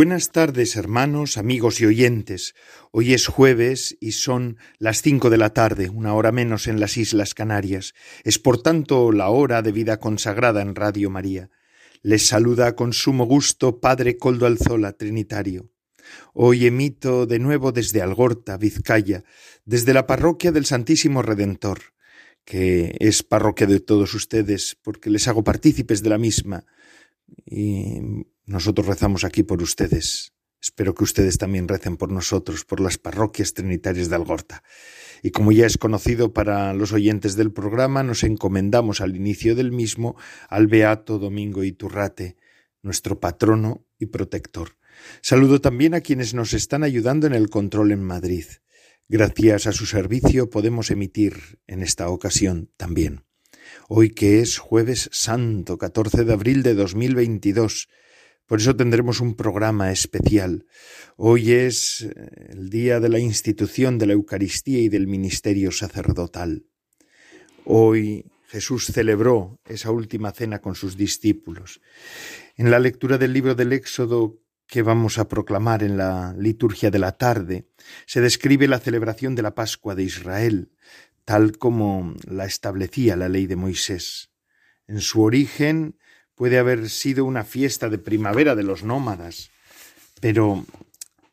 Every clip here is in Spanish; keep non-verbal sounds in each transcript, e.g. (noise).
Buenas tardes, hermanos, amigos y oyentes. Hoy es jueves y son las cinco de la tarde, una hora menos en las Islas Canarias. Es por tanto la hora de vida consagrada en Radio María. Les saluda con sumo gusto Padre Coldo Alzola, Trinitario. Hoy emito de nuevo desde Algorta, Vizcaya, desde la parroquia del Santísimo Redentor, que es parroquia de todos ustedes, porque les hago partícipes de la misma. Y nosotros rezamos aquí por ustedes. Espero que ustedes también recen por nosotros, por las parroquias trinitarias de Algorta. Y como ya es conocido para los oyentes del programa, nos encomendamos al inicio del mismo al Beato Domingo Iturrate, nuestro patrono y protector. Saludo también a quienes nos están ayudando en el control en Madrid. Gracias a su servicio podemos emitir en esta ocasión también. Hoy que es jueves santo, 14 de abril de 2022, por eso tendremos un programa especial. Hoy es eh, el día de la institución de la Eucaristía y del ministerio sacerdotal. Hoy Jesús celebró esa última cena con sus discípulos. En la lectura del libro del Éxodo que vamos a proclamar en la liturgia de la tarde, se describe la celebración de la Pascua de Israel, tal como la establecía la ley de Moisés. En su origen puede haber sido una fiesta de primavera de los nómadas, pero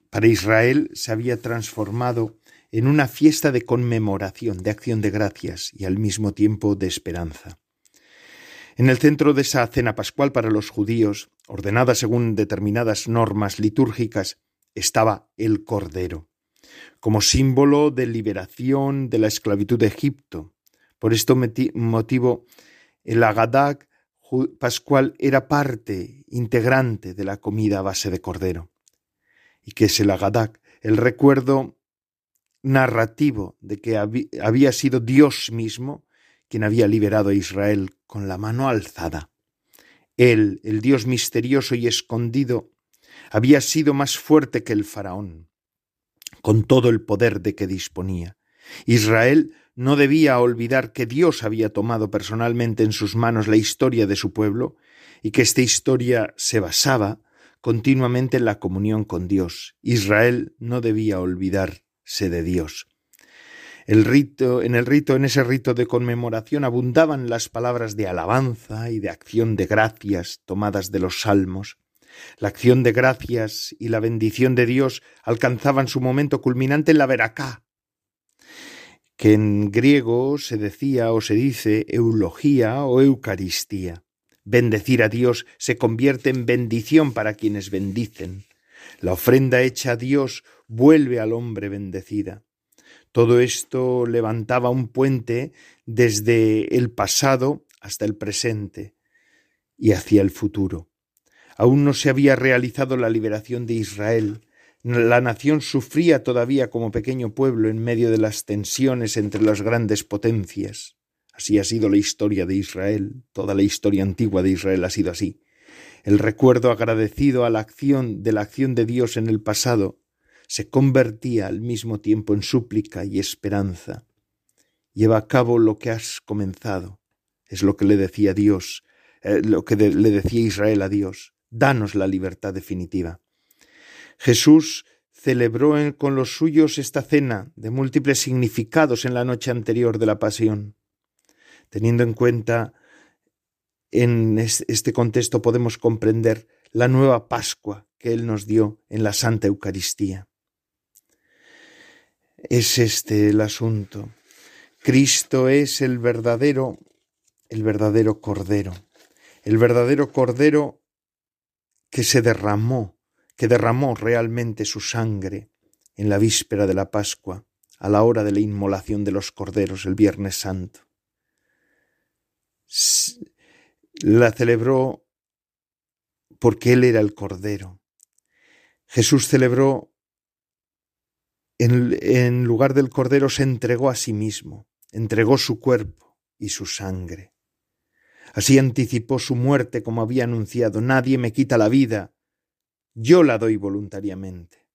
para Israel se había transformado en una fiesta de conmemoración, de acción de gracias y al mismo tiempo de esperanza. En el centro de esa cena pascual para los judíos, ordenada según determinadas normas litúrgicas, estaba el Cordero, como símbolo de liberación de la esclavitud de Egipto. Por este motivo, el Agadag pascual era parte integrante de la comida a base de cordero, y que es el agadak, el recuerdo narrativo de que había sido Dios mismo quien había liberado a Israel con la mano alzada. Él, el Dios misterioso y escondido, había sido más fuerte que el faraón, con todo el poder de que disponía. Israel no debía olvidar que Dios había tomado personalmente en sus manos la historia de su pueblo y que esta historia se basaba continuamente en la comunión con Dios. Israel no debía olvidarse de Dios. El rito, en el rito, en ese rito de conmemoración abundaban las palabras de alabanza y de acción de gracias tomadas de los salmos. La acción de gracias y la bendición de Dios alcanzaban su momento culminante en la veracá, que en griego se decía o se dice eulogía o eucaristía. Bendecir a Dios se convierte en bendición para quienes bendicen. La ofrenda hecha a Dios vuelve al hombre bendecida. Todo esto levantaba un puente desde el pasado hasta el presente y hacia el futuro. Aún no se había realizado la liberación de Israel, la nación sufría todavía como pequeño pueblo en medio de las tensiones entre las grandes potencias. Así ha sido la historia de Israel, toda la historia antigua de Israel ha sido así. El recuerdo agradecido a la acción de la acción de Dios en el pasado se convertía al mismo tiempo en súplica y esperanza. Lleva a cabo lo que has comenzado. Es lo que le decía Dios, eh, lo que le decía Israel a Dios. Danos la libertad definitiva. Jesús celebró con los suyos esta cena de múltiples significados en la noche anterior de la pasión. Teniendo en cuenta en este contexto podemos comprender la nueva Pascua que Él nos dio en la Santa Eucaristía. Es este el asunto. Cristo es el verdadero, el verdadero Cordero, el verdadero Cordero que se derramó que derramó realmente su sangre en la víspera de la Pascua, a la hora de la inmolación de los corderos el Viernes Santo. la celebró porque Él era el Cordero. Jesús celebró, en, en lugar del Cordero, se entregó a sí mismo, entregó su cuerpo y su sangre. Así anticipó su muerte como había anunciado. Nadie me quita la vida, yo la doy voluntariamente.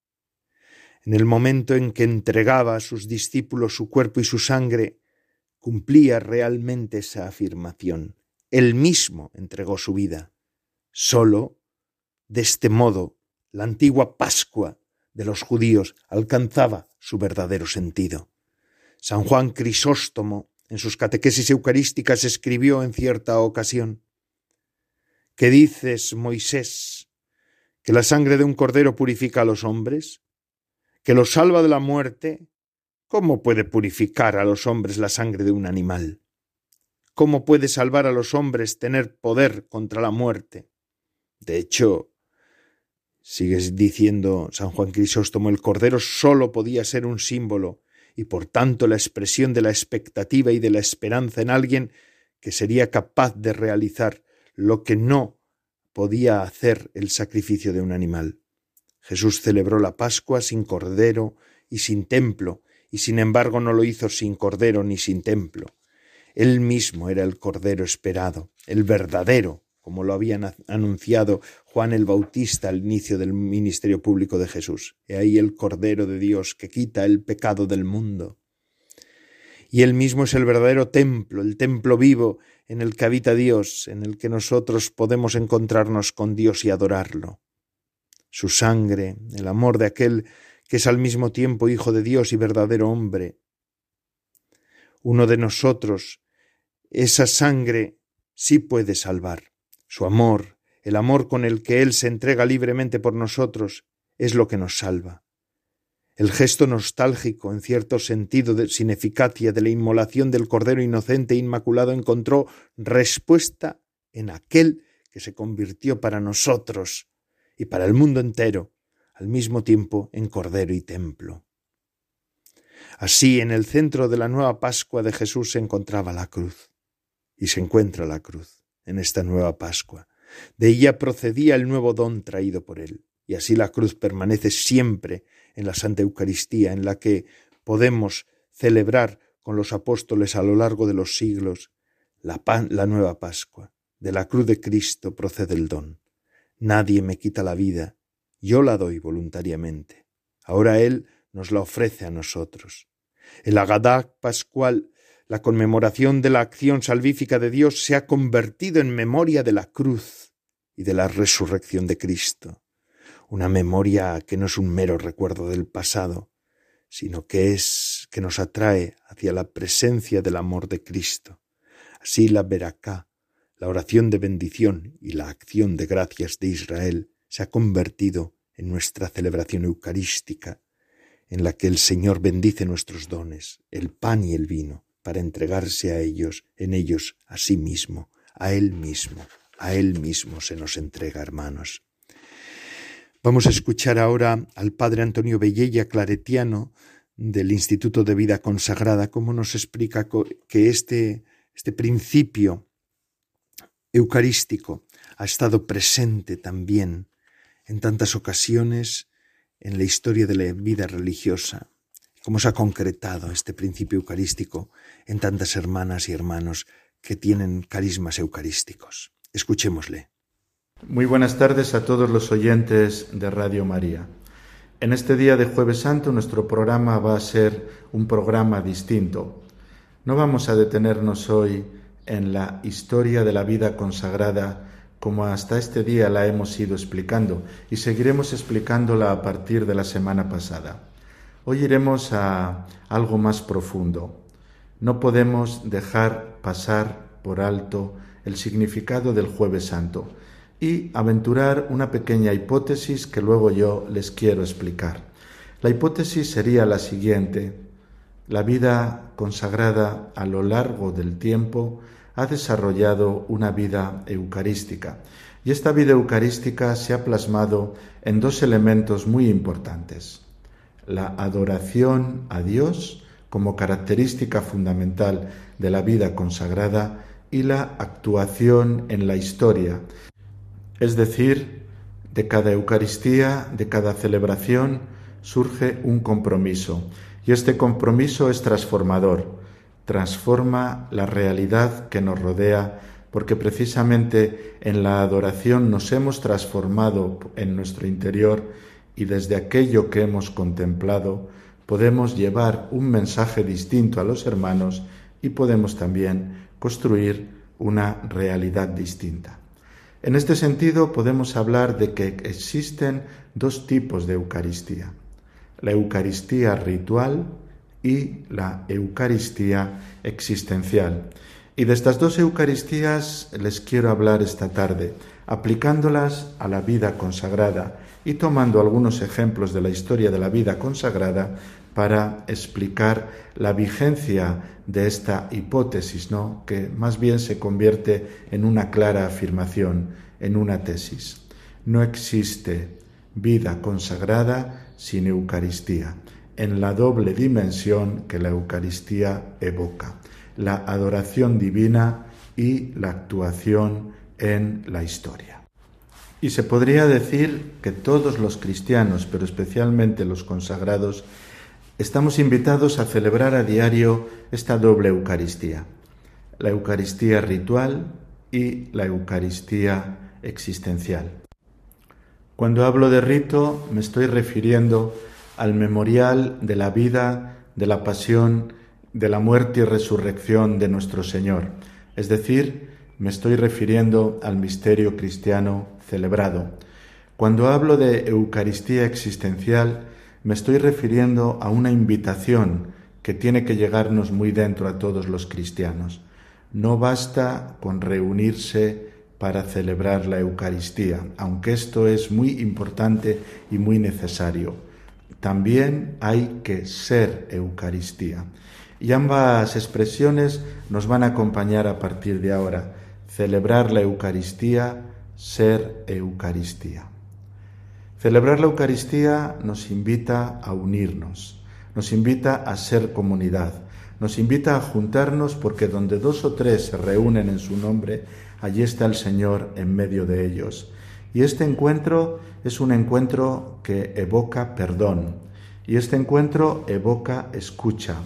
En el momento en que entregaba a sus discípulos su cuerpo y su sangre, cumplía realmente esa afirmación. Él mismo entregó su vida. Solo, de este modo, la antigua Pascua de los judíos alcanzaba su verdadero sentido. San Juan Crisóstomo, en sus catequesis eucarísticas, escribió en cierta ocasión ¿Qué dices, Moisés? ¿Que la sangre de un cordero purifica a los hombres? ¿Que los salva de la muerte? ¿Cómo puede purificar a los hombres la sangre de un animal? ¿Cómo puede salvar a los hombres tener poder contra la muerte? De hecho, sigues diciendo San Juan Crisóstomo, el cordero sólo podía ser un símbolo y por tanto la expresión de la expectativa y de la esperanza en alguien que sería capaz de realizar lo que no podía hacer el sacrificio de un animal. Jesús celebró la Pascua sin cordero y sin templo, y sin embargo no lo hizo sin cordero ni sin templo. Él mismo era el cordero esperado, el verdadero, como lo había anunciado Juan el Bautista al inicio del ministerio público de Jesús. He ahí el Cordero de Dios que quita el pecado del mundo. Y él mismo es el verdadero templo, el templo vivo en el que habita Dios, en el que nosotros podemos encontrarnos con Dios y adorarlo. Su sangre, el amor de aquel que es al mismo tiempo Hijo de Dios y verdadero hombre. Uno de nosotros, esa sangre sí puede salvar. Su amor, el amor con el que Él se entrega libremente por nosotros, es lo que nos salva. El gesto nostálgico, en cierto sentido sin eficacia, de la inmolación del Cordero inocente e inmaculado encontró respuesta en aquel que se convirtió para nosotros y para el mundo entero, al mismo tiempo en Cordero y Templo. Así, en el centro de la nueva Pascua de Jesús se encontraba la cruz, y se encuentra la cruz en esta nueva Pascua. De ella procedía el nuevo don traído por él, y así la cruz permanece siempre en la Santa Eucaristía, en la que podemos celebrar con los apóstoles a lo largo de los siglos la, nueva Pascua. De la cruz de Cristo procede el don. Nadie me quita la vida, yo la doy voluntariamente. Ahora Él nos la ofrece a nosotros. El Agadá pascual la conmemoración de la acción salvífica de Dios se ha convertido en memoria de la cruz y de la resurrección de Cristo, una memoria que no es un mero recuerdo del pasado, sino que es que nos atrae hacia la presencia del amor de Cristo. Así la veracá, la oración de bendición y la acción de gracias de Israel se ha convertido en nuestra celebración eucarística, en la que el Señor bendice nuestros dones, el pan y el vino, para entregarse a ellos, en ellos, a sí mismo, a Él mismo, a Él mismo se nos entrega, hermanos. Vamos a escuchar ahora al Padre Antonio Bellella, claretiano, del Instituto de Vida Consagrada, cómo nos explica que este, este principio eucarístico ha estado presente también en tantas ocasiones en la historia de la vida religiosa cómo se ha concretado este principio eucarístico en tantas hermanas y hermanos que tienen carismas eucarísticos. Escuchémosle. Muy buenas tardes a todos los oyentes de Radio María. En este día de jueves santo nuestro programa va a ser un programa distinto. No vamos a detenernos hoy en la historia de la vida consagrada como hasta este día la hemos ido explicando y seguiremos explicándola a partir de la semana pasada. Hoy iremos a algo más profundo. No podemos dejar pasar por alto el significado del jueves santo y aventurar una pequeña hipótesis que luego yo les quiero explicar. La hipótesis sería la siguiente. La vida consagrada a lo largo del tiempo ha desarrollado una vida eucarística y esta vida eucarística se ha plasmado en dos elementos muy importantes la adoración a Dios como característica fundamental de la vida consagrada y la actuación en la historia, es decir, de cada Eucaristía, de cada celebración, surge un compromiso. Y este compromiso es transformador, transforma la realidad que nos rodea, porque precisamente en la adoración nos hemos transformado en nuestro interior y desde aquello que hemos contemplado podemos llevar un mensaje distinto a los hermanos y podemos también construir una realidad distinta. En este sentido podemos hablar de que existen dos tipos de Eucaristía la Eucaristía ritual y la Eucaristía existencial. Y de estas dos Eucaristías les quiero hablar esta tarde, aplicándolas a la vida consagrada y tomando algunos ejemplos de la historia de la vida consagrada para explicar la vigencia de esta hipótesis, ¿no? que más bien se convierte en una clara afirmación, en una tesis. No existe vida consagrada sin Eucaristía, en la doble dimensión que la Eucaristía evoca, la adoración divina y la actuación en la historia. Y se podría decir que todos los cristianos, pero especialmente los consagrados, estamos invitados a celebrar a diario esta doble Eucaristía, la Eucaristía ritual y la Eucaristía existencial. Cuando hablo de rito me estoy refiriendo al memorial de la vida, de la pasión, de la muerte y resurrección de nuestro Señor. Es decir, me estoy refiriendo al misterio cristiano celebrado. Cuando hablo de Eucaristía existencial, me estoy refiriendo a una invitación que tiene que llegarnos muy dentro a todos los cristianos. No basta con reunirse para celebrar la Eucaristía, aunque esto es muy importante y muy necesario. También hay que ser Eucaristía. Y ambas expresiones nos van a acompañar a partir de ahora. Celebrar la Eucaristía, ser Eucaristía. Celebrar la Eucaristía nos invita a unirnos, nos invita a ser comunidad, nos invita a juntarnos porque donde dos o tres se reúnen en su nombre, allí está el Señor en medio de ellos. Y este encuentro es un encuentro que evoca perdón, y este encuentro evoca escucha,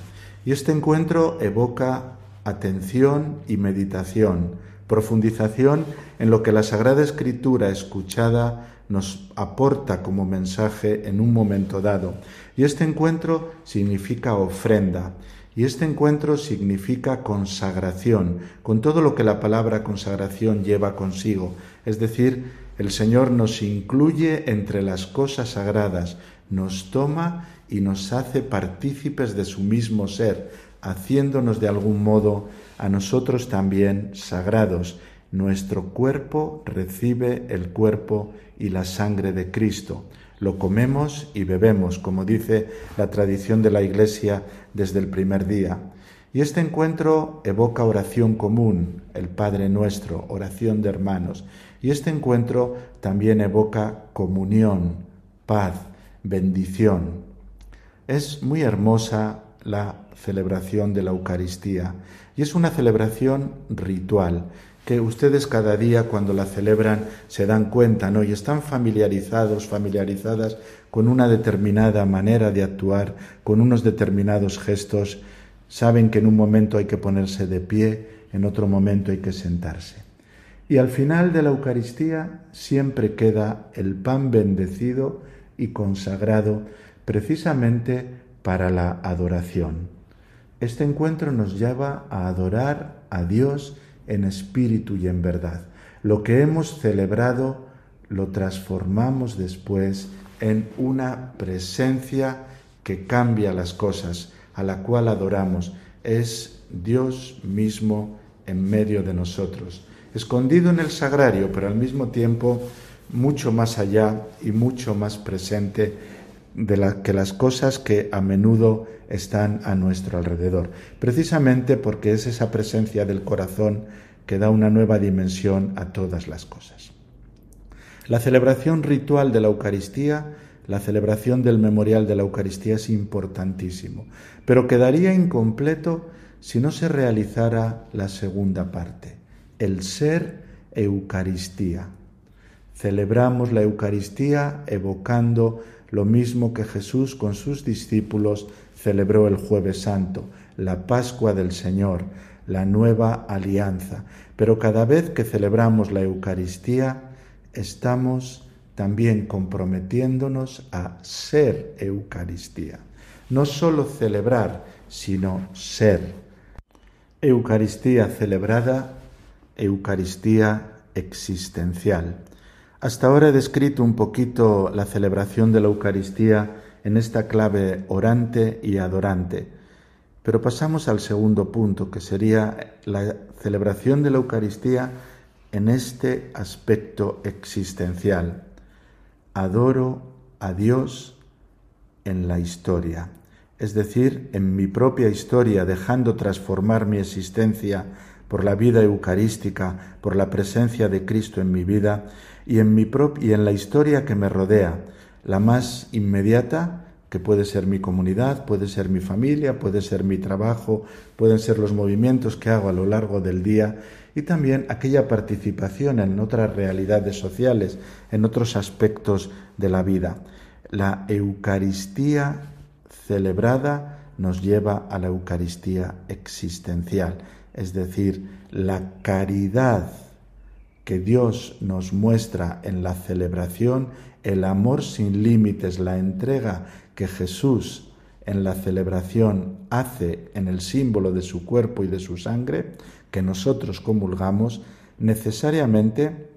y este encuentro evoca atención y meditación, profundización en lo que la Sagrada Escritura escuchada nos aporta como mensaje en un momento dado. Y este encuentro significa ofrenda, y este encuentro significa consagración, con todo lo que la palabra consagración lleva consigo. Es decir, el Señor nos incluye entre las cosas sagradas, nos toma y nos hace partícipes de su mismo ser, haciéndonos de algún modo a nosotros también sagrados. Nuestro cuerpo recibe el cuerpo y la sangre de Cristo lo comemos y bebemos, como dice la tradición de la Iglesia desde el primer día. Y este encuentro evoca oración común, el Padre nuestro, oración de hermanos. Y este encuentro también evoca comunión, paz, bendición. Es muy hermosa la celebración de la Eucaristía y es una celebración ritual que ustedes cada día cuando la celebran se dan cuenta, ¿no? Y están familiarizados, familiarizadas con una determinada manera de actuar, con unos determinados gestos, saben que en un momento hay que ponerse de pie, en otro momento hay que sentarse. Y al final de la Eucaristía siempre queda el pan bendecido y consagrado precisamente para la adoración. Este encuentro nos lleva a adorar a Dios en espíritu y en verdad. Lo que hemos celebrado lo transformamos después en una presencia que cambia las cosas, a la cual adoramos. Es Dios mismo en medio de nosotros, escondido en el sagrario, pero al mismo tiempo mucho más allá y mucho más presente de que las cosas que a menudo están a nuestro alrededor, precisamente porque es esa presencia del corazón que da una nueva dimensión a todas las cosas. La celebración ritual de la Eucaristía, la celebración del memorial de la Eucaristía es importantísimo, pero quedaría incompleto si no se realizara la segunda parte, el ser Eucaristía. Celebramos la Eucaristía evocando lo mismo que Jesús con sus discípulos celebró el jueves santo, la Pascua del Señor, la nueva alianza. Pero cada vez que celebramos la Eucaristía, estamos también comprometiéndonos a ser Eucaristía. No solo celebrar, sino ser. Eucaristía celebrada, Eucaristía existencial. Hasta ahora he descrito un poquito la celebración de la Eucaristía en esta clave orante y adorante, pero pasamos al segundo punto, que sería la celebración de la Eucaristía en este aspecto existencial. Adoro a Dios en la historia, es decir, en mi propia historia, dejando transformar mi existencia por la vida eucarística, por la presencia de Cristo en mi vida y en, mi y en la historia que me rodea, la más inmediata, que puede ser mi comunidad, puede ser mi familia, puede ser mi trabajo, pueden ser los movimientos que hago a lo largo del día y también aquella participación en otras realidades sociales, en otros aspectos de la vida. La Eucaristía celebrada nos lleva a la Eucaristía existencial, es decir, la caridad que Dios nos muestra en la celebración, el amor sin límites, la entrega que Jesús en la celebración hace en el símbolo de su cuerpo y de su sangre, que nosotros comulgamos, necesariamente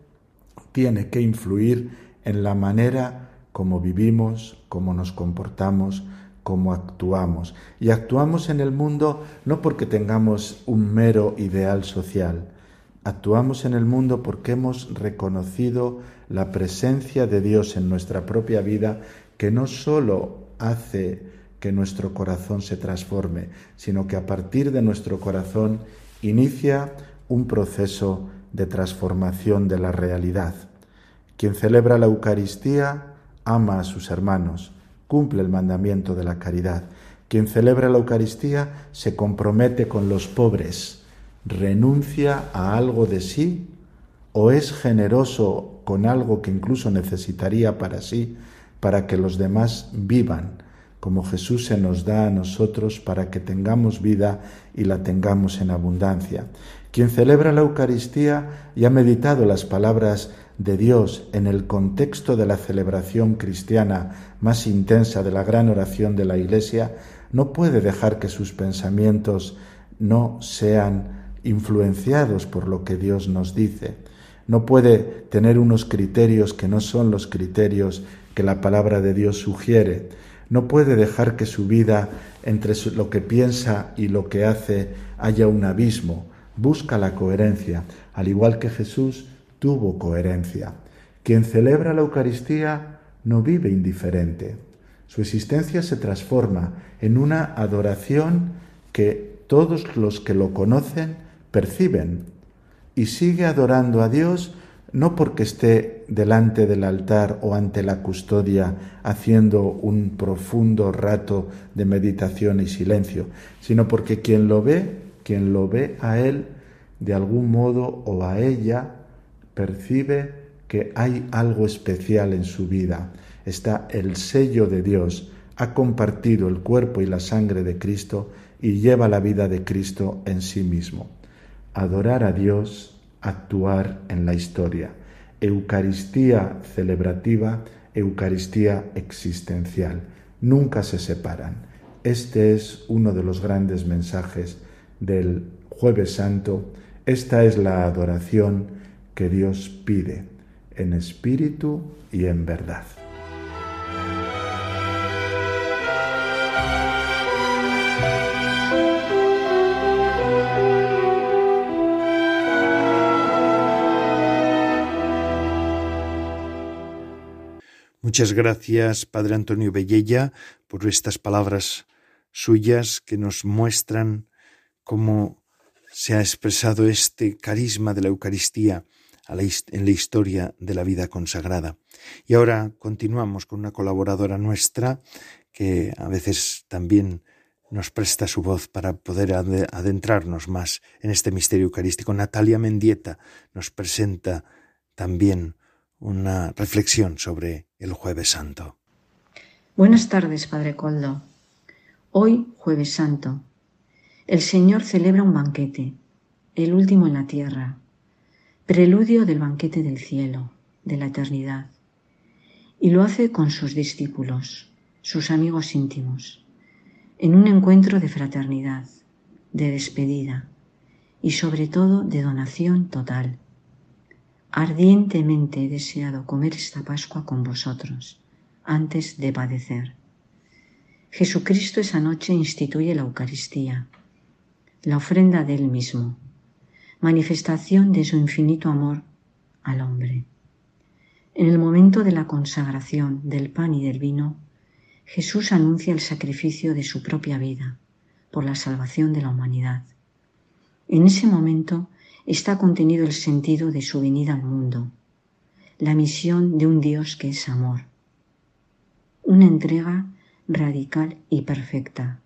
tiene que influir en la manera como vivimos, como nos comportamos, como actuamos. Y actuamos en el mundo no porque tengamos un mero ideal social, Actuamos en el mundo porque hemos reconocido la presencia de Dios en nuestra propia vida, que no sólo hace que nuestro corazón se transforme, sino que a partir de nuestro corazón inicia un proceso de transformación de la realidad. Quien celebra la Eucaristía ama a sus hermanos, cumple el mandamiento de la caridad. Quien celebra la Eucaristía se compromete con los pobres, renuncia a algo de sí o es generoso con algo que incluso necesitaría para sí, para que los demás vivan, como Jesús se nos da a nosotros para que tengamos vida y la tengamos en abundancia. Quien celebra la Eucaristía y ha meditado las palabras de Dios en el contexto de la celebración cristiana más intensa de la gran oración de la Iglesia, no puede dejar que sus pensamientos no sean influenciados por lo que Dios nos dice. No puede tener unos criterios que no son los criterios que la palabra de Dios sugiere. No puede dejar que su vida entre lo que piensa y lo que hace haya un abismo. Busca la coherencia, al igual que Jesús tuvo coherencia. Quien celebra la Eucaristía no vive indiferente. Su existencia se transforma en una adoración que todos los que lo conocen perciben y sigue adorando a Dios no porque esté delante del altar o ante la custodia haciendo un profundo rato de meditación y silencio, sino porque quien lo ve, quien lo ve a él, de algún modo o a ella, percibe que hay algo especial en su vida. Está el sello de Dios, ha compartido el cuerpo y la sangre de Cristo y lleva la vida de Cristo en sí mismo adorar a Dios, actuar en la historia. Eucaristía celebrativa, Eucaristía existencial. Nunca se separan. Este es uno de los grandes mensajes del jueves santo. Esta es la adoración que Dios pide en espíritu y en verdad. Muchas gracias, Padre Antonio Bellella, por estas palabras suyas que nos muestran cómo se ha expresado este carisma de la Eucaristía en la historia de la vida consagrada. Y ahora continuamos con una colaboradora nuestra que a veces también nos presta su voz para poder adentrarnos más en este misterio eucarístico. Natalia Mendieta nos presenta también una reflexión sobre el jueves santo. Buenas tardes, Padre Coldo. Hoy, jueves santo, el Señor celebra un banquete, el último en la tierra, preludio del banquete del cielo, de la eternidad, y lo hace con sus discípulos, sus amigos íntimos en un encuentro de fraternidad, de despedida y sobre todo de donación total. Ardientemente he deseado comer esta Pascua con vosotros antes de padecer. Jesucristo esa noche instituye la Eucaristía, la ofrenda de Él mismo, manifestación de su infinito amor al hombre. En el momento de la consagración del pan y del vino, Jesús anuncia el sacrificio de su propia vida por la salvación de la humanidad. En ese momento está contenido el sentido de su venida al mundo, la misión de un Dios que es amor, una entrega radical y perfecta.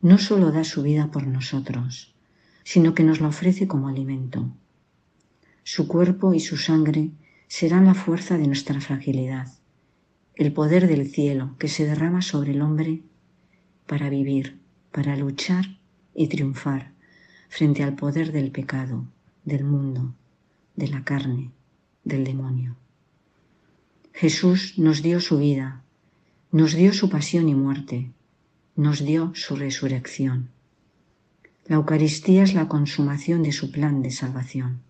No solo da su vida por nosotros, sino que nos la ofrece como alimento. Su cuerpo y su sangre serán la fuerza de nuestra fragilidad el poder del cielo que se derrama sobre el hombre para vivir, para luchar y triunfar frente al poder del pecado, del mundo, de la carne, del demonio. Jesús nos dio su vida, nos dio su pasión y muerte, nos dio su resurrección. La Eucaristía es la consumación de su plan de salvación.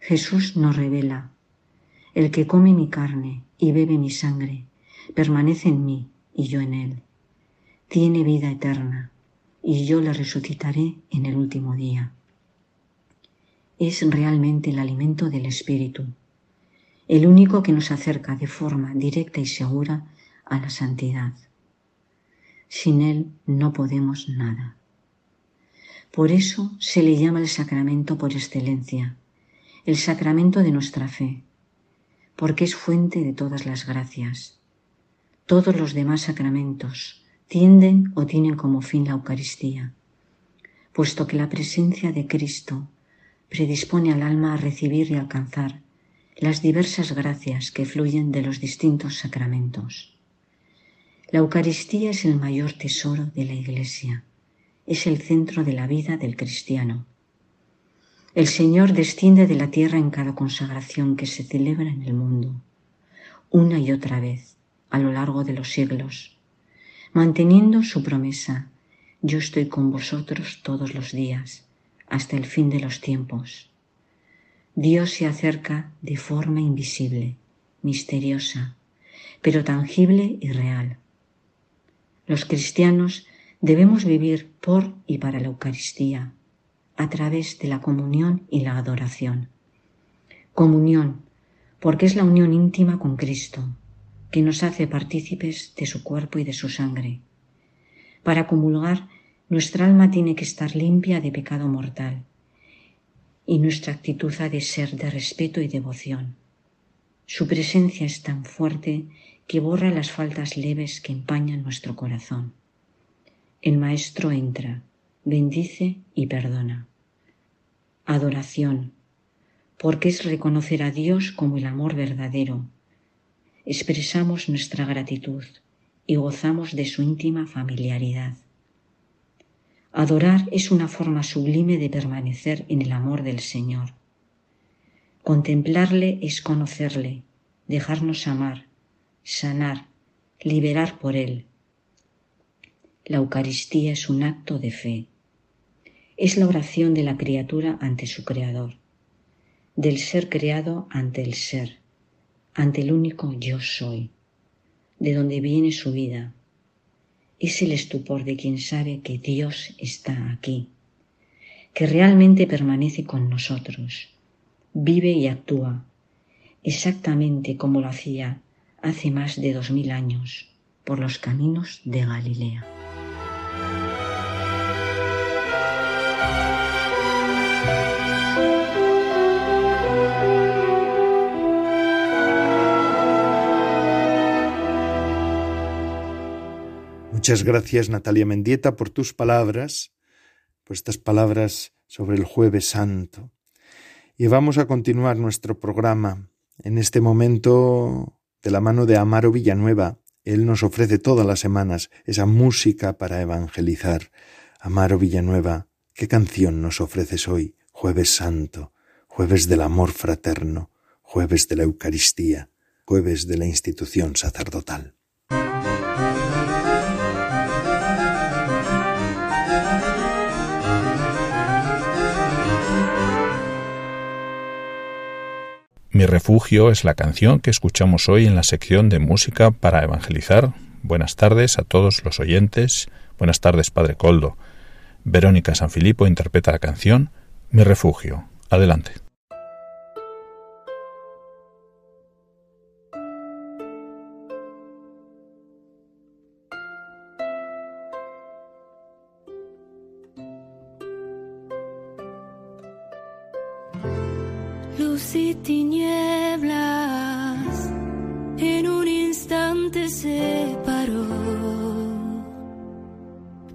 Jesús nos revela el que come mi carne y bebe mi sangre, permanece en mí y yo en él. Tiene vida eterna y yo la resucitaré en el último día. Es realmente el alimento del Espíritu, el único que nos acerca de forma directa y segura a la santidad. Sin él no podemos nada. Por eso se le llama el sacramento por excelencia, el sacramento de nuestra fe, porque es fuente de todas las gracias. Todos los demás sacramentos tienden o tienen como fin la Eucaristía, puesto que la presencia de Cristo predispone al alma a recibir y alcanzar las diversas gracias que fluyen de los distintos sacramentos. La Eucaristía es el mayor tesoro de la Iglesia, es el centro de la vida del cristiano. El Señor desciende de la tierra en cada consagración que se celebra en el mundo, una y otra vez, a lo largo de los siglos, manteniendo su promesa, yo estoy con vosotros todos los días, hasta el fin de los tiempos. Dios se acerca de forma invisible, misteriosa, pero tangible y real. Los cristianos debemos vivir por y para la Eucaristía, a través de la comunión y la adoración. Comunión, porque es la unión íntima con Cristo, que nos hace partícipes de su cuerpo y de su sangre. Para comulgar, nuestra alma tiene que estar limpia de pecado mortal y nuestra actitud ha de ser de respeto y devoción. Su presencia es tan fuerte que borra las faltas leves que empañan nuestro corazón. El Maestro entra, bendice y perdona. Adoración, porque es reconocer a Dios como el amor verdadero. Expresamos nuestra gratitud y gozamos de su íntima familiaridad. Adorar es una forma sublime de permanecer en el amor del Señor. Contemplarle es conocerle, dejarnos amar, sanar, liberar por Él. La Eucaristía es un acto de fe es la oración de la criatura ante su Creador, del ser creado ante el ser, ante el único yo soy, de donde viene su vida. Es el estupor de quien sabe que Dios está aquí, que realmente permanece con nosotros, vive y actúa, exactamente como lo hacía hace más de dos mil años por los caminos de Galilea. Muchas gracias, Natalia Mendieta, por tus palabras, por estas palabras sobre el jueves santo. Y vamos a continuar nuestro programa en este momento de la mano de Amaro Villanueva. Él nos ofrece todas las semanas esa música para evangelizar. Amaro Villanueva, ¿qué canción nos ofreces hoy, jueves santo, jueves del amor fraterno, jueves de la Eucaristía, jueves de la institución sacerdotal? Mi refugio es la canción que escuchamos hoy en la sección de música para evangelizar. Buenas tardes a todos los oyentes. Buenas tardes, Padre Coldo. Verónica Sanfilippo interpreta la canción Mi refugio. Adelante.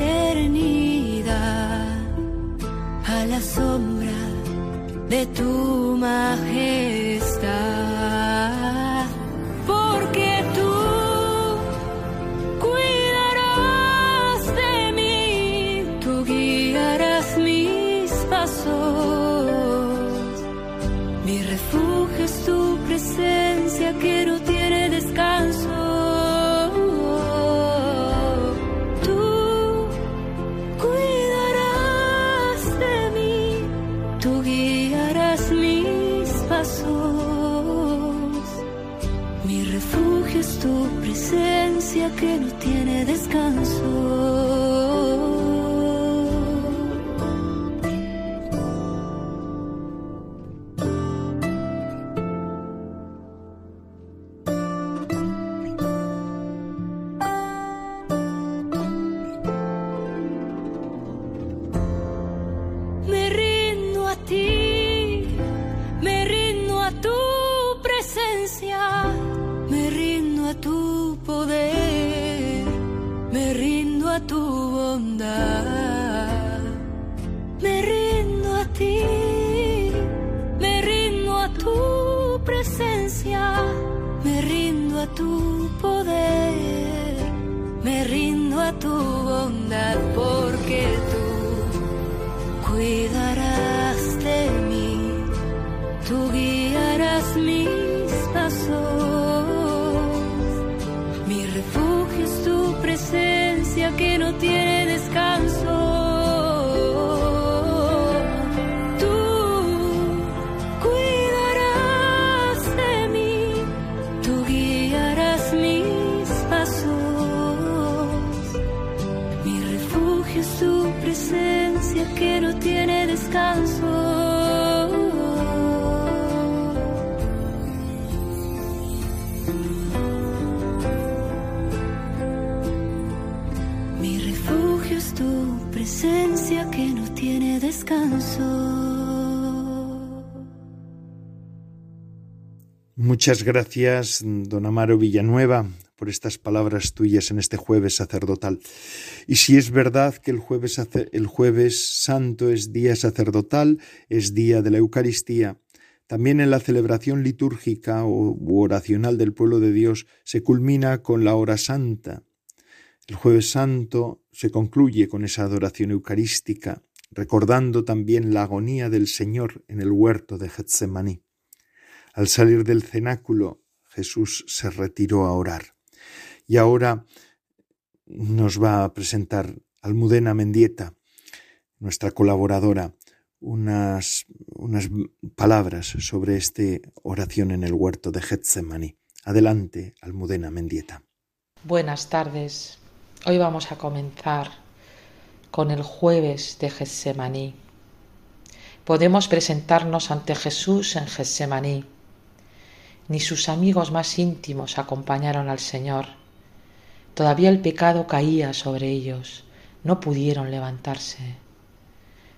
eternidad la sombra de tu majestad. que no tiene Muchas gracias, don Amaro Villanueva, por estas palabras tuyas en este jueves sacerdotal. Y si es verdad que el jueves, el jueves santo es día sacerdotal, es día de la Eucaristía, también en la celebración litúrgica o oracional del pueblo de Dios se culmina con la hora santa. El jueves santo se concluye con esa adoración eucarística, recordando también la agonía del Señor en el huerto de Getsemaní. Al salir del cenáculo, Jesús se retiró a orar. Y ahora nos va a presentar Almudena Mendieta, nuestra colaboradora, unas, unas palabras sobre esta oración en el huerto de Getsemaní. Adelante, Almudena Mendieta. Buenas tardes. Hoy vamos a comenzar con el jueves de Getsemaní. Podemos presentarnos ante Jesús en Getsemaní. Ni sus amigos más íntimos acompañaron al Señor. Todavía el pecado caía sobre ellos. No pudieron levantarse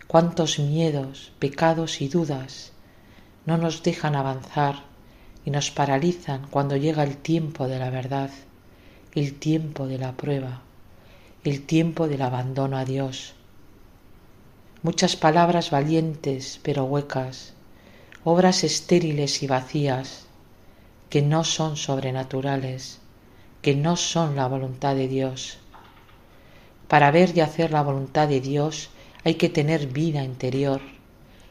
cuántos miedos, pecados y dudas no nos dejan avanzar y nos paralizan cuando llega el tiempo de la verdad, el tiempo de la prueba, el tiempo del abandono a Dios. Muchas palabras valientes pero huecas, obras estériles y vacías, que no son sobrenaturales, que no son la voluntad de Dios. Para ver y hacer la voluntad de Dios hay que tener vida interior,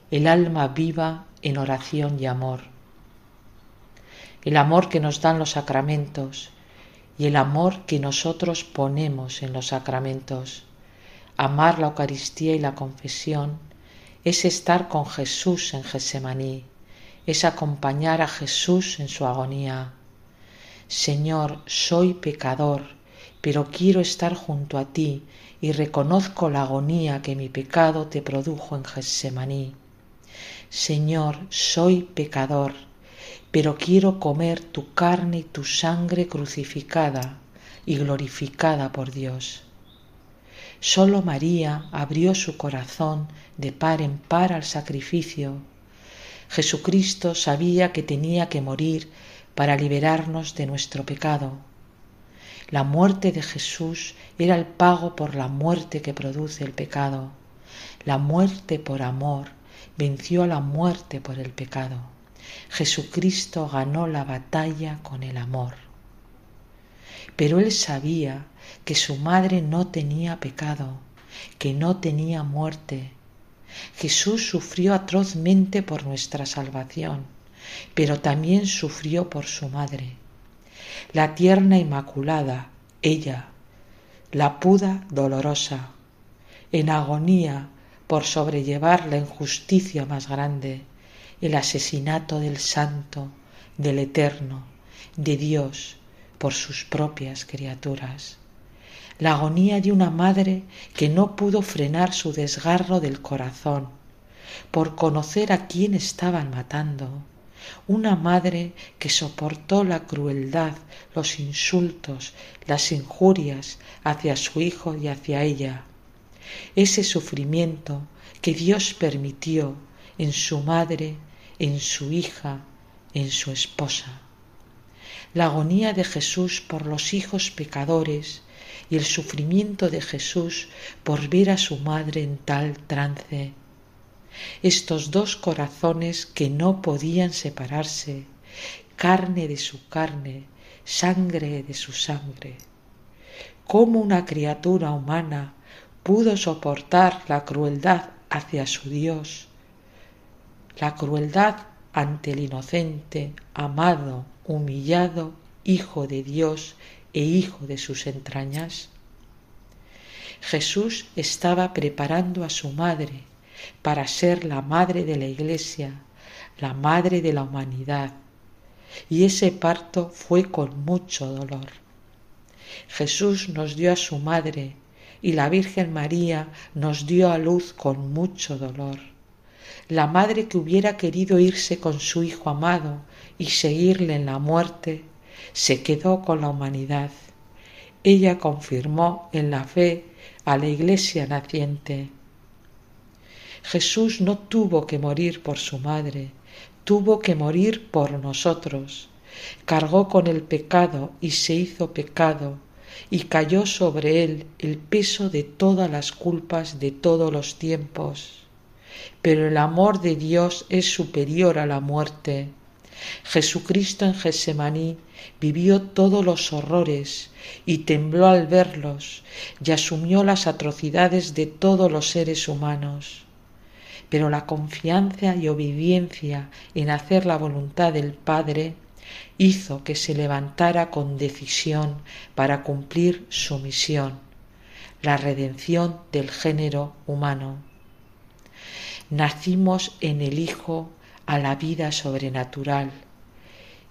el alma viva en oración y amor. El amor que nos dan los sacramentos y el amor que nosotros ponemos en los sacramentos. Amar la Eucaristía y la confesión es estar con Jesús en Gesemaní, es acompañar a Jesús en su agonía. Señor, soy pecador, pero quiero estar junto a ti y reconozco la agonía que mi pecado te produjo en Getsemaní. Señor, soy pecador, pero quiero comer tu carne y tu sangre crucificada y glorificada por Dios. Solo María abrió su corazón de par en par al sacrificio. Jesucristo sabía que tenía que morir para liberarnos de nuestro pecado la muerte de Jesús era el pago por la muerte que produce el pecado. La muerte por amor venció a la muerte por el pecado. Jesucristo ganó la batalla con el amor. Pero él sabía que su madre no tenía pecado, que no tenía muerte. Jesús sufrió atrozmente por nuestra salvación, pero también sufrió por su madre la tierna Inmaculada, ella, la puda dolorosa, en agonía por sobrellevar la injusticia más grande, el asesinato del Santo, del Eterno, de Dios por sus propias criaturas. La agonía de una madre que no pudo frenar su desgarro del corazón por conocer a quién estaban matando, una madre que soportó la crueldad, los insultos, las injurias hacia su hijo y hacia ella. Ese sufrimiento que Dios permitió en su madre, en su hija, en su esposa. La agonía de Jesús por los hijos pecadores y el sufrimiento de Jesús por ver a su madre en tal trance estos dos corazones que no podían separarse, carne de su carne, sangre de su sangre. ¿Cómo una criatura humana pudo soportar la crueldad hacia su Dios? La crueldad ante el inocente, amado, humillado Hijo de Dios e Hijo de sus entrañas? Jesús estaba preparando a su madre para ser la madre de la Iglesia, la madre de la humanidad. Y ese parto fue con mucho dolor. Jesús nos dio a su madre y la Virgen María nos dio a luz con mucho dolor. La madre que hubiera querido irse con su Hijo amado y seguirle en la muerte, se quedó con la humanidad. Ella confirmó en la fe a la Iglesia naciente Jesús no tuvo que morir por su madre, tuvo que morir por nosotros. Cargó con el pecado y se hizo pecado, y cayó sobre él el peso de todas las culpas de todos los tiempos. Pero el amor de Dios es superior a la muerte. Jesucristo en Gesemaní vivió todos los horrores y tembló al verlos y asumió las atrocidades de todos los seres humanos. Pero la confianza y obediencia en hacer la voluntad del Padre hizo que se levantara con decisión para cumplir su misión, la redención del género humano. Nacimos en el Hijo a la vida sobrenatural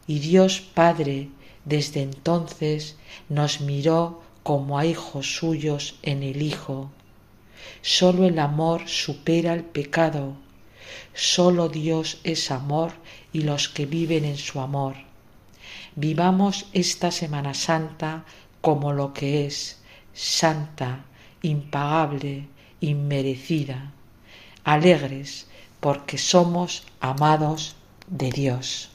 y Dios Padre desde entonces nos miró como a hijos suyos en el Hijo. Sólo el amor supera el pecado, sólo Dios es amor y los que viven en su amor. Vivamos esta Semana Santa como lo que es, santa, impagable, inmerecida, alegres porque somos amados de Dios.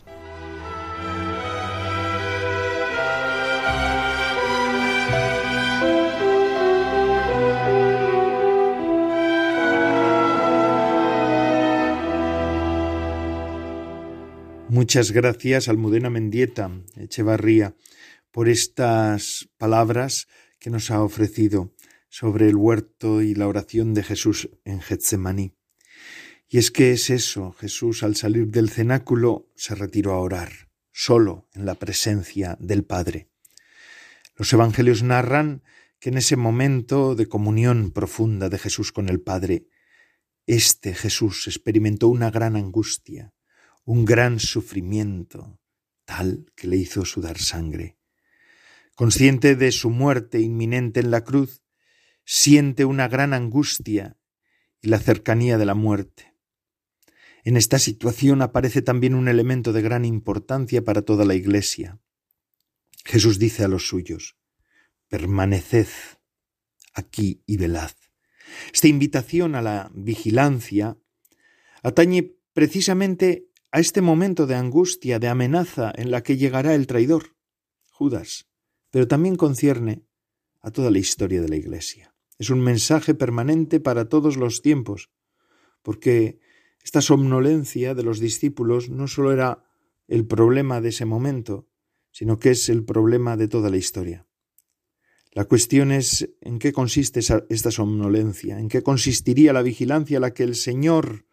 Muchas gracias, Almudena Mendieta Echevarría, por estas palabras que nos ha ofrecido sobre el huerto y la oración de Jesús en Getsemaní. Y es que es eso, Jesús al salir del cenáculo se retiró a orar, solo en la presencia del Padre. Los evangelios narran que en ese momento de comunión profunda de Jesús con el Padre, este Jesús experimentó una gran angustia, un gran sufrimiento, tal que le hizo sudar sangre. Consciente de su muerte inminente en la cruz, siente una gran angustia y la cercanía de la muerte. En esta situación aparece también un elemento de gran importancia para toda la Iglesia. Jesús dice a los suyos, permaneced aquí y velad. Esta invitación a la vigilancia atañe precisamente a este momento de angustia, de amenaza en la que llegará el traidor, Judas, pero también concierne a toda la historia de la Iglesia. Es un mensaje permanente para todos los tiempos, porque esta somnolencia de los discípulos no solo era el problema de ese momento, sino que es el problema de toda la historia. La cuestión es en qué consiste esta somnolencia, en qué consistiría la vigilancia a la que el Señor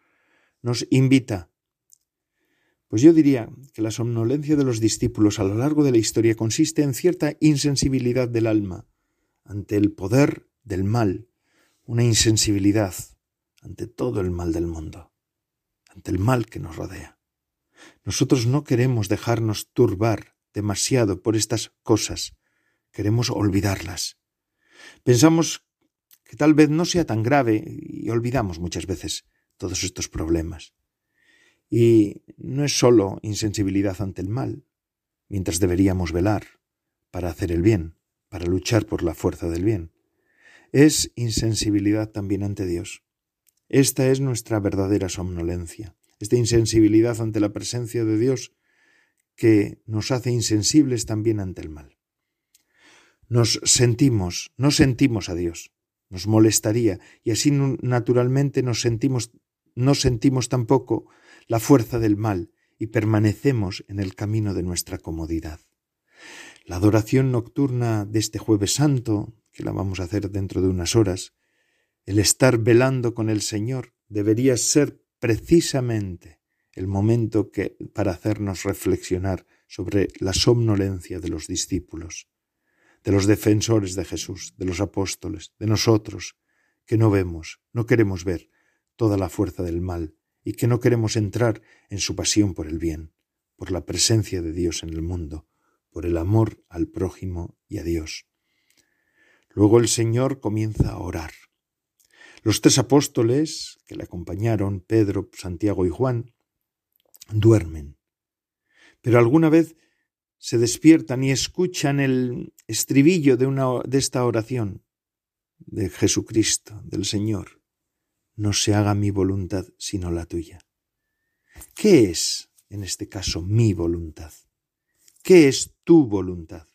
nos invita pues yo diría que la somnolencia de los discípulos a lo largo de la historia consiste en cierta insensibilidad del alma ante el poder del mal, una insensibilidad ante todo el mal del mundo, ante el mal que nos rodea. Nosotros no queremos dejarnos turbar demasiado por estas cosas, queremos olvidarlas. Pensamos que tal vez no sea tan grave y olvidamos muchas veces todos estos problemas. Y no es sólo insensibilidad ante el mal, mientras deberíamos velar para hacer el bien, para luchar por la fuerza del bien. Es insensibilidad también ante Dios. Esta es nuestra verdadera somnolencia, esta insensibilidad ante la presencia de Dios que nos hace insensibles también ante el mal. Nos sentimos, no sentimos a Dios, nos molestaría y así naturalmente nos sentimos, no sentimos tampoco la fuerza del mal y permanecemos en el camino de nuestra comodidad. La adoración nocturna de este jueves santo, que la vamos a hacer dentro de unas horas, el estar velando con el Señor debería ser precisamente el momento que, para hacernos reflexionar sobre la somnolencia de los discípulos, de los defensores de Jesús, de los apóstoles, de nosotros, que no vemos, no queremos ver toda la fuerza del mal y que no queremos entrar en su pasión por el bien, por la presencia de Dios en el mundo, por el amor al prójimo y a Dios. Luego el Señor comienza a orar. Los tres apóstoles que le acompañaron, Pedro, Santiago y Juan, duermen. Pero alguna vez se despiertan y escuchan el estribillo de, una, de esta oración de Jesucristo, del Señor. no se haga mi voluntad sino la tuya. ¿Qué es, en este caso, mi voluntad? ¿Qué es tu voluntad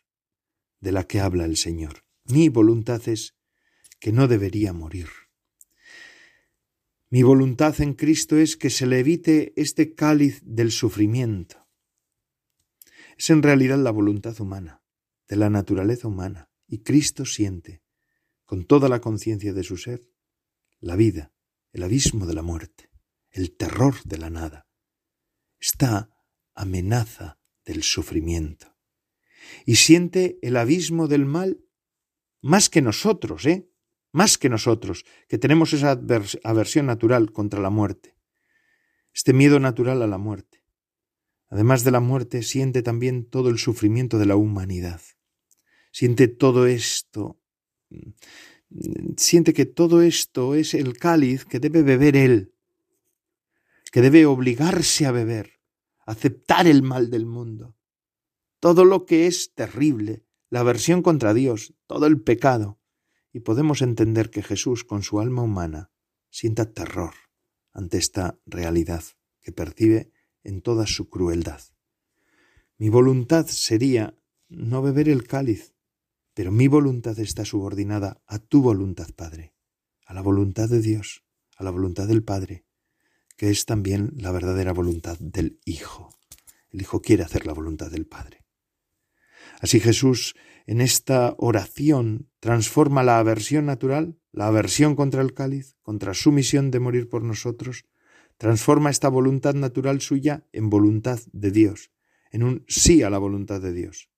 de la que habla el Señor? Mi voluntad es que no debería morir. Mi voluntad en Cristo es que se le evite este cáliz del sufrimiento. Es en realidad la voluntad humana, de la naturaleza humana, y Cristo siente, con toda la conciencia de su ser, la vida, el abismo de la muerte, el terror de la nada, esta amenaza del sufrimiento. Y siente el abismo del mal más que nosotros, ¿eh? Más que nosotros, que tenemos esa aversión natural contra la muerte, este miedo natural a la muerte. Además de la muerte, siente también todo el sufrimiento de la humanidad. Siente todo esto, siente que todo esto es el cáliz que debe beber él, que debe obligarse a beber, aceptar el mal del mundo, todo lo que es terrible, la aversión contra Dios, todo el pecado, y podemos entender que Jesús, con su alma humana, sienta terror ante esta realidad que percibe en toda su crueldad. Mi voluntad sería no beber el cáliz, pero mi voluntad está subordinada a tu voluntad, Padre, a la voluntad de Dios, a la voluntad del Padre, que es también la verdadera voluntad del Hijo. El Hijo quiere hacer la voluntad del Padre. Así Jesús en esta oración transforma la aversión natural, la aversión contra el cáliz, contra su misión de morir por nosotros, transforma esta voluntad natural suya en voluntad de Dios, en un sí a la voluntad de Dios.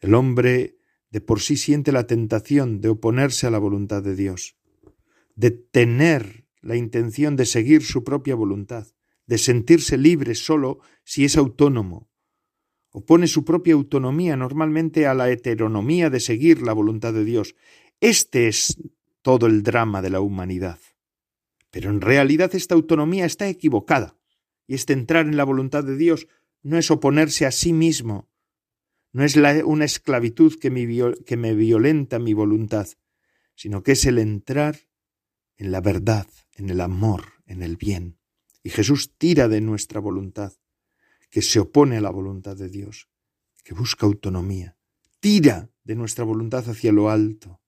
El hombre de por sí siente la tentación de oponerse a la voluntad de Dios, de tener la intención de seguir su propia voluntad, de sentirse libre solo si es autónomo. Opone su propia autonomía normalmente a la heteronomía de seguir la voluntad de Dios. Este es todo el drama de la humanidad. Pero en realidad esta autonomía está equivocada, y este entrar en la voluntad de Dios no es oponerse a sí mismo, no es una esclavitud que me, que me violenta mi voluntad, sino que es el entrar en la verdad, en el amor, en el bien. Y Jesús tira de nuestra voluntad, que se opone a la voluntad de Dios, que busca autonomía, tira de nuestra voluntad hacia lo alto,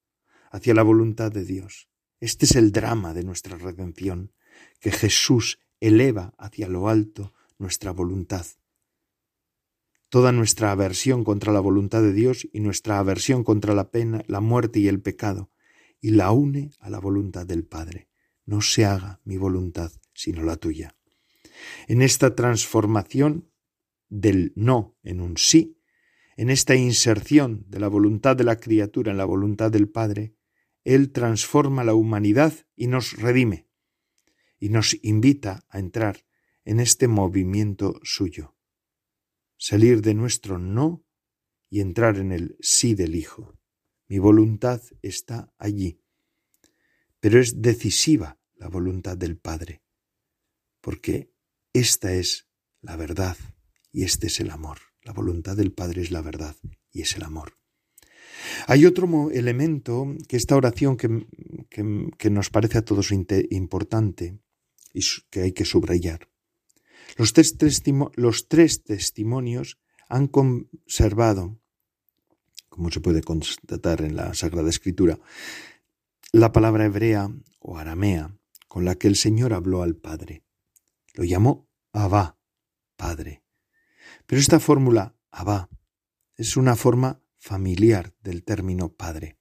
hacia la voluntad de Dios. Este es el drama de nuestra redención, que Jesús eleva hacia lo alto nuestra voluntad. Toda nuestra aversión contra la voluntad de Dios y nuestra aversión contra la pena, la muerte y el pecado, y la une a la voluntad del Padre. No se haga mi voluntad, sino la tuya. En esta transformación del no en un sí, en esta inserción de la voluntad de la criatura en la voluntad del Padre, él transforma la humanidad y nos redime, y nos invita a entrar en este movimiento suyo, salir de nuestro no y entrar en el sí del Hijo. Mi voluntad está allí, pero es decisiva la voluntad del Padre, porque esta es la verdad y este es el amor. La voluntad del Padre es la verdad y es el amor. Hay otro elemento que esta oración que, nos parece a todos importante y que hay que subrayar. Los tres testimonios han conservado, como se puede constatar en la Sagrada Escritura, la palabra hebrea o aramea con la que el Señor habló al Padre. Lo llamó Abba, Padre. Pero esta fórmula Abba es una forma familiar del término padre,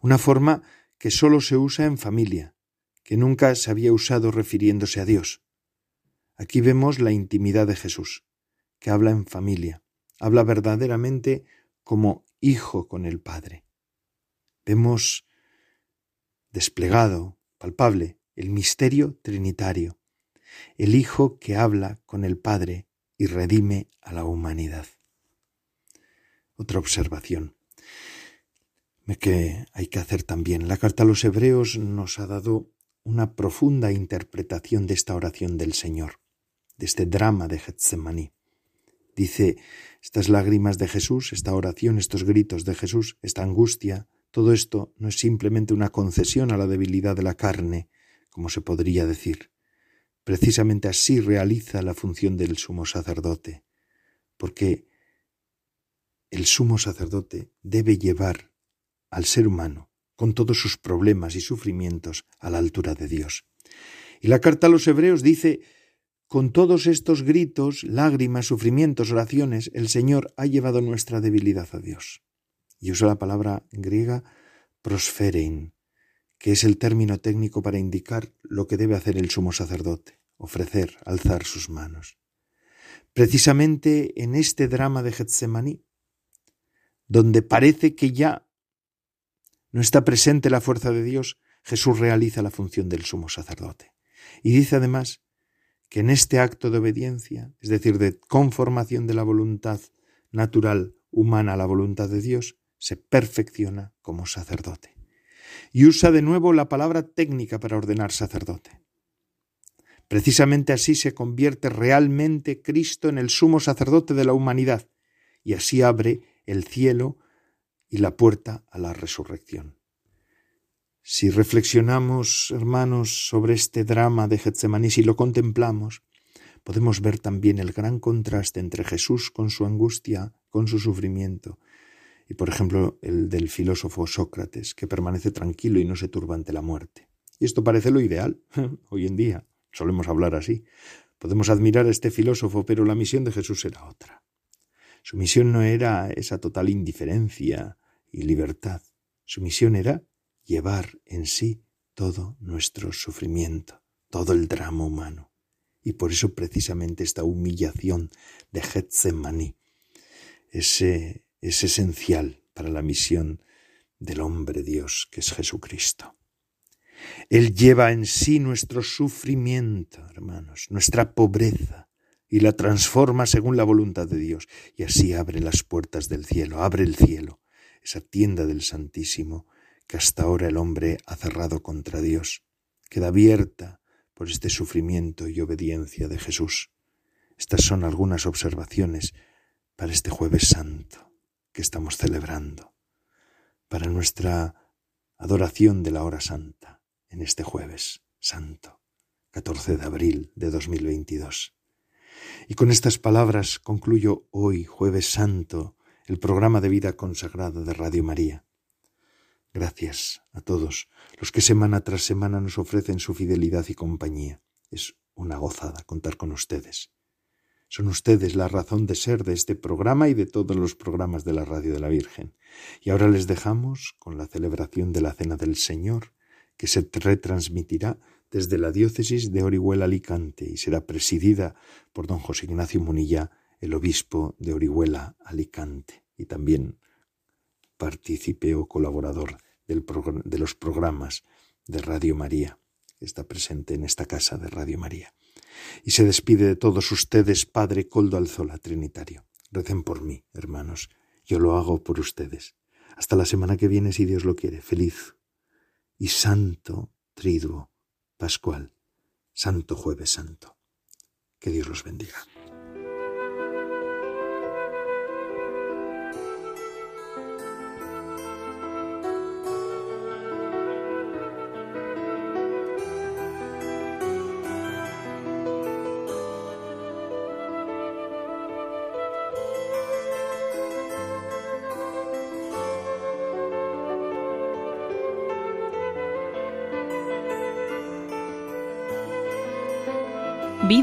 una forma que sólo se usa en familia, que nunca se había usado refiriéndose a Dios. Aquí vemos la intimidad de Jesús, que habla en familia, habla verdaderamente como hijo con el Padre. Vemos desplegado, palpable, el misterio trinitario, el Hijo que habla con el Padre y redime a la humanidad. Otra observación que hay que hacer también. La carta a los hebreos nos ha dado una profunda interpretación de esta oración del Señor, de este drama de Getsemaní. Dice, estas lágrimas de Jesús, esta oración, estos gritos de Jesús, esta angustia, todo esto no es simplemente una concesión a la debilidad de la carne, como se podría decir. Precisamente así realiza la función del sumo sacerdote, porque el sumo sacerdote debe llevar al ser humano, con todos sus problemas y sufrimientos, a la altura de Dios. Y la carta a los hebreos dice, con todos estos gritos, lágrimas, sufrimientos, oraciones, el Señor ha llevado nuestra debilidad a Dios. Y usa la palabra griega prosferein, que es el término técnico para indicar lo que debe hacer el sumo sacerdote, ofrecer, alzar sus manos. Precisamente en este drama de Getsemaní, donde parece que ya no está presente la fuerza de Dios, Jesús realiza la función del sumo sacerdote. Y dice además que en este acto de obediencia, es decir, de conformación de la voluntad natural humana a la voluntad de Dios, se perfecciona como sacerdote. Y usa de nuevo la palabra técnica para ordenar sacerdote. Precisamente así se convierte realmente Cristo en el sumo sacerdote de la humanidad, y así abre el cielo y la puerta a la resurrección. Si reflexionamos, hermanos, sobre este drama de Getsemaní, si lo contemplamos, podemos ver también el gran contraste entre Jesús con su angustia, con su sufrimiento, y por ejemplo el del filósofo Sócrates, que permanece tranquilo y no se turba ante la muerte. Y esto parece lo ideal (laughs) hoy en día. Solemos hablar así. Podemos admirar a este filósofo, pero la misión de Jesús era otra. Su misión no era esa total indiferencia y libertad. Su misión era llevar en sí todo nuestro sufrimiento, todo el drama humano. Y por eso precisamente esta humillación de Getsemaní es, es esencial para la misión del hombre Dios que es Jesucristo. Él lleva en sí nuestro sufrimiento, hermanos, nuestra pobreza, y la transforma según la voluntad de Dios, y así abre las puertas del cielo, abre el cielo, esa tienda del Santísimo, que hasta ahora el hombre ha cerrado contra Dios, queda abierta por este sufrimiento y obediencia de Jesús. Estas son algunas observaciones para este jueves santo que estamos celebrando, para nuestra adoración de la hora santa en este jueves santo, 14 de abril de 2022. Y con estas palabras concluyo hoy, jueves santo, el programa de vida consagrada de Radio María. Gracias a todos los que semana tras semana nos ofrecen su fidelidad y compañía. Es una gozada contar con ustedes. Son ustedes la razón de ser de este programa y de todos los programas de la Radio de la Virgen. Y ahora les dejamos con la celebración de la Cena del Señor, que se retransmitirá desde la diócesis de Orihuela Alicante y será presidida por don José Ignacio Munilla, el obispo de Orihuela Alicante, y también partícipe o colaborador de los programas de Radio María, que está presente en esta casa de Radio María. Y se despide de todos ustedes, Padre Coldo Alzola, Trinitario. Recen por mí, hermanos. Yo lo hago por ustedes. Hasta la semana que viene, si Dios lo quiere. Feliz y santo triduo pascual, santo jueves santo. Que Dios los bendiga.